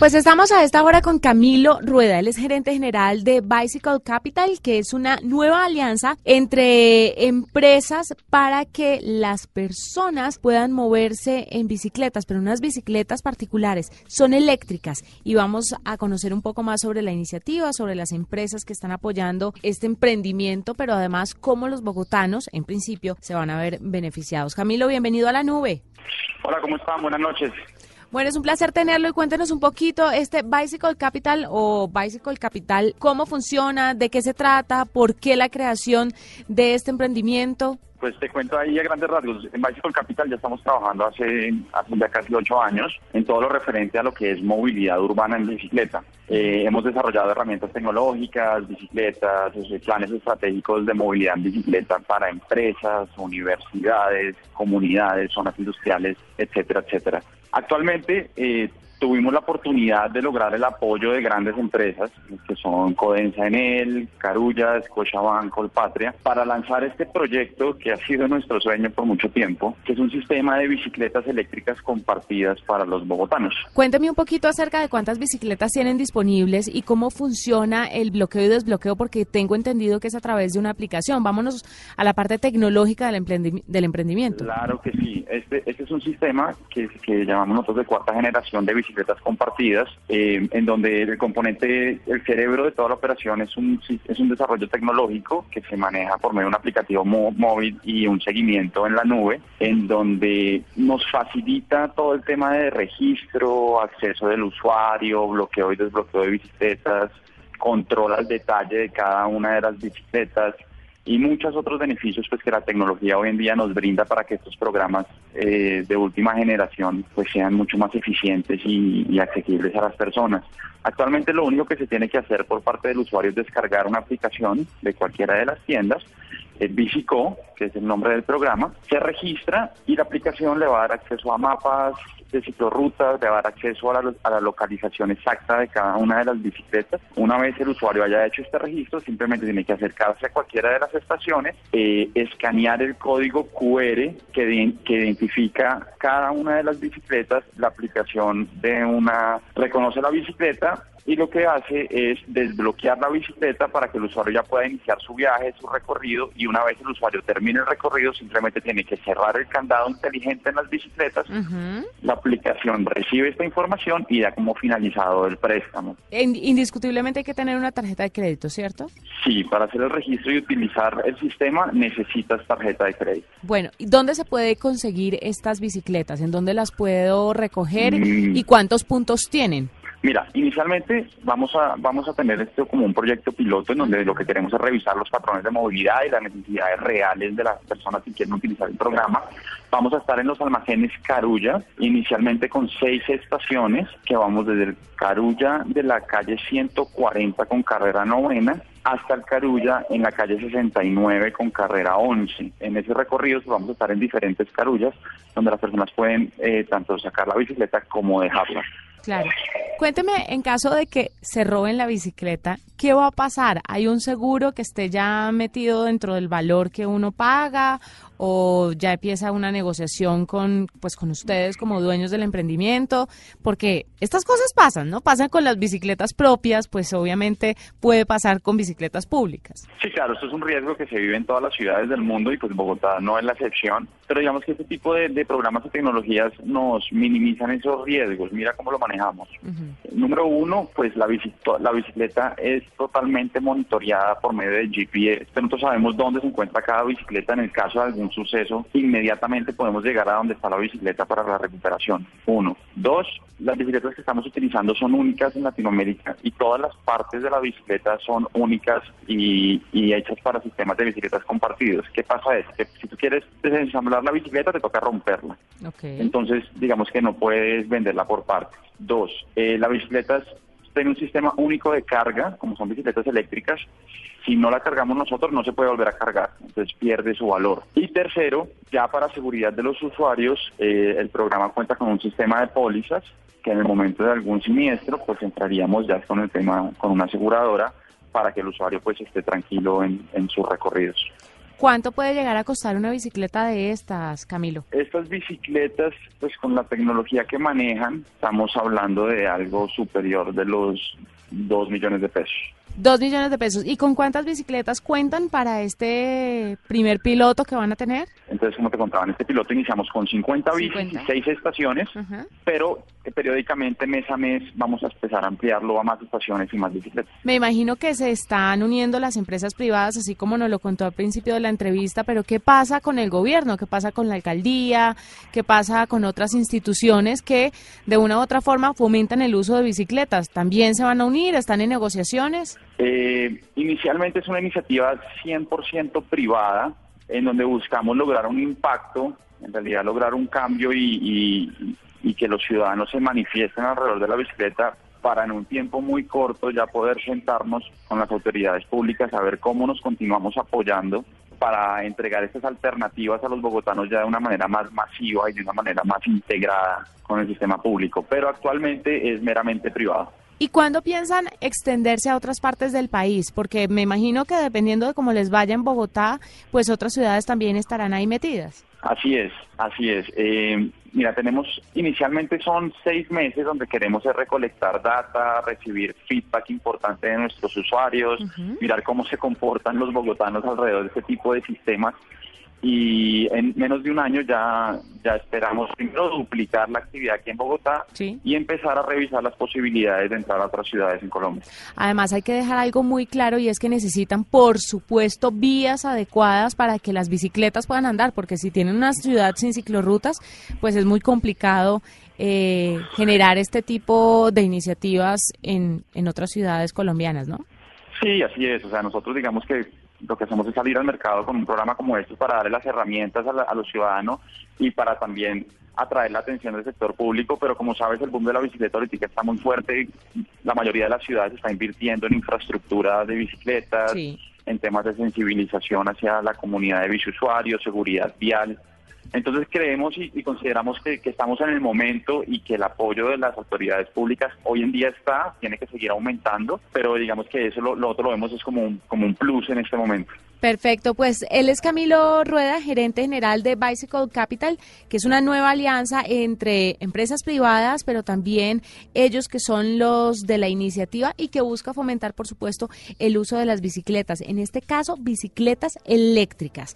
Pues estamos a esta hora con Camilo Rueda, él es gerente general de Bicycle Capital, que es una nueva alianza entre empresas para que las personas puedan moverse en bicicletas, pero unas bicicletas particulares, son eléctricas y vamos a conocer un poco más sobre la iniciativa, sobre las empresas que están apoyando este emprendimiento, pero además cómo los bogotanos, en principio, se van a ver beneficiados. Camilo, bienvenido a la nube. Hola, ¿cómo están? Buenas noches. Bueno, es un placer tenerlo y cuéntenos un poquito este Bicycle Capital o Bicycle Capital, cómo funciona, de qué se trata, por qué la creación de este emprendimiento. Pues te cuento ahí a grandes rasgos. En Bicycle Capital ya estamos trabajando hace, ya casi ocho años en todo lo referente a lo que es movilidad urbana en bicicleta. Eh, hemos desarrollado herramientas tecnológicas, bicicletas, planes estratégicos de movilidad en bicicleta para empresas, universidades, comunidades, zonas industriales, etcétera, etcétera. Actualmente eh, tuvimos la oportunidad de lograr el apoyo de grandes empresas, que son Codensa Enel, Carulla, Scotiabank, Colpatria, para lanzar este proyecto que ha sido nuestro sueño por mucho tiempo, que es un sistema de bicicletas eléctricas compartidas para los bogotanos. Cuénteme un poquito acerca de cuántas bicicletas tienen disponibles y cómo funciona el bloqueo y desbloqueo, porque tengo entendido que es a través de una aplicación. Vámonos a la parte tecnológica del, emprendimiento. Claro que sí. Este, este es un sistema que, que llamamos nosotros de cuarta generación de bicicletas bicicletas compartidas, eh, en donde el componente, el cerebro de toda la operación es un, es un desarrollo tecnológico que se maneja por medio de un aplicativo móvil y un seguimiento en la nube, en donde nos facilita todo el tema de registro, acceso del usuario, bloqueo y desbloqueo de bicicletas, control al detalle de cada una de las bicicletas, y muchos otros beneficios pues que la tecnología hoy en día nos brinda para que estos programas eh, de última generación pues sean mucho más eficientes y, y, accesibles a las personas. Actualmente lo único que se tiene que hacer por parte del usuario es descargar una aplicación de cualquiera de las tiendas el Bicico, que es el nombre del programa, se registra y la aplicación le va a dar acceso a mapas de ciclorrutas, le va a dar acceso a la, localización exacta de cada una de las bicicletas. Una vez el usuario haya hecho este registro, simplemente tiene que acercarse a cualquiera de las estaciones, eh, escanear el código QR que, que identifica cada una de las bicicletas, la aplicación de una reconoce la bicicleta y lo que hace es desbloquear la bicicleta para que el usuario ya pueda iniciar su viaje, su recorrido y una vez el usuario termine el recorrido simplemente tiene que cerrar el candado inteligente en las bicicletas. La aplicación recibe esta información y da como finalizado el préstamo. Indiscutiblemente hay que tener una tarjeta de crédito, ¿cierto? Sí, para hacer el registro y utilizar el sistema necesitas tarjeta de crédito. Bueno, ¿y dónde se puede conseguir estas bicicletas? ¿En dónde las puedo recoger mm. y cuántos puntos tienen? Mira, inicialmente vamos a, vamos a tener esto como un proyecto piloto en donde lo que queremos es revisar los patrones de movilidad y las necesidades reales de las personas que quieren utilizar el programa. Vamos a estar en los almacenes Carulla, inicialmente con seis estaciones, que vamos desde el Carulla de la calle 140 con carrera novena hasta el Carulla en la calle 69 con carrera 11. En ese recorrido vamos a estar en diferentes carullas donde las personas pueden eh, tanto sacar la bicicleta como dejarla. Claro. Cuénteme, en caso de que se roben la bicicleta, ¿qué va a pasar? ¿Hay un seguro que esté ya metido dentro del valor que uno paga o ya empieza una negociación con pues con ustedes como dueños del emprendimiento? Porque estas cosas pasan, ¿no? Pasan con las bicicletas propias, pues obviamente puede pasar con bicicletas públicas. Sí, claro, esto es un riesgo que se vive en todas las ciudades del mundo y pues Bogotá no es la excepción, pero digamos que este tipo de, programas y tecnologías nos minimizan esos riesgos. Mira cómo lo manejamos. Número uno, pues la, la bicicleta es totalmente monitoreada por medio de GPS. Nosotros sabemos dónde se encuentra cada bicicleta en el caso de algún suceso. Inmediatamente podemos llegar a donde está la bicicleta para la recuperación. Uno. Dos, las bicicletas que estamos utilizando son únicas en Latinoamérica y todas las partes de la bicicleta son únicas y, hechas para sistemas de bicicletas compartidos. ¿Qué pasa? Es que si tú quieres desensamblar la bicicleta te toca romperla. Entonces, digamos que no puedes venderla por partes. Dos, eh, la bicicleta tiene un sistema único de carga, como son bicicletas eléctricas. Si no la cargamos nosotros, no se puede volver a cargar, entonces pierde su valor. Y tercero, ya para seguridad de los usuarios, eh, el programa cuenta con un sistema de pólizas que en el momento de algún siniestro, pues entraríamos ya con el tema, con una aseguradora para que el usuario pues esté tranquilo en, en sus recorridos. ¿Cuánto puede llegar a costar una bicicleta de estas, Camilo? Estas bicicletas, pues con la tecnología que manejan, estamos hablando de algo superior de los 2 millones de pesos. Dos millones de pesos. ¿Y con cuántas bicicletas cuentan para este primer piloto que van a tener? Entonces, como te contaba, en este piloto iniciamos con 50 bicis y 6 estaciones, pero eh, periódicamente, mes a mes, vamos a empezar a ampliarlo a más estaciones y más bicicletas. Me imagino que se están uniendo las empresas privadas, así como nos lo contó al principio de la entrevista, pero ¿qué pasa con el gobierno? ¿Qué pasa con la alcaldía? ¿Qué pasa con otras instituciones que de una u otra forma fomentan el uso de bicicletas? ¿También se van a unir? ¿Están en negociaciones? Eh, inicialmente es una iniciativa 100% privada en donde buscamos lograr un impacto, en realidad lograr un cambio y, que los ciudadanos se manifiesten alrededor de la bicicleta para en un tiempo muy corto ya poder sentarnos con las autoridades públicas a ver cómo nos continuamos apoyando para entregar estas alternativas a los bogotanos ya de una manera más masiva y de una manera más integrada con el sistema público, pero actualmente es meramente privado. ¿Y cuándo piensan extenderse a otras partes del país? Porque me imagino que dependiendo de cómo les vaya en Bogotá, pues otras ciudades también estarán ahí metidas. Así es, así es. Eh, mira, tenemos inicialmente son seis meses donde queremos recolectar data, recibir feedback importante de nuestros usuarios, mirar cómo se comportan los bogotanos alrededor de este tipo de sistemas y en menos de un año ya, ya esperamos primero duplicar la actividad aquí en Bogotá y empezar a revisar las posibilidades de entrar a otras ciudades en Colombia. Además hay que dejar algo muy claro y es que necesitan por supuesto vías adecuadas para que las bicicletas puedan andar porque si tienen una ciudad sin ciclorrutas pues es muy complicado eh, generar este tipo de iniciativas en, en otras ciudades colombianas, ¿no? Sí, así es. O sea, nosotros digamos que lo que hacemos es salir al mercado con un programa como este para darle las herramientas a, los ciudadanos y para también atraer la atención del sector público, pero como sabes, el boom de la bicicleta ahorita está muy fuerte. La mayoría de las ciudades está invirtiendo en infraestructura de bicicletas, en temas de sensibilización hacia la comunidad de biciusuarios, seguridad vial. Entonces creemos y, consideramos que, estamos en el momento y que el apoyo de las autoridades públicas hoy en día está, tiene que seguir aumentando, pero digamos que eso lo, otro lo vemos es como un, como un plus en este momento. Perfecto, pues él es Camilo Rueda, gerente general de Bicycle Capital, que es una nueva alianza entre empresas privadas, pero también ellos que son los de la iniciativa y que busca fomentar, por supuesto, el uso de las bicicletas, en este caso, bicicletas eléctricas.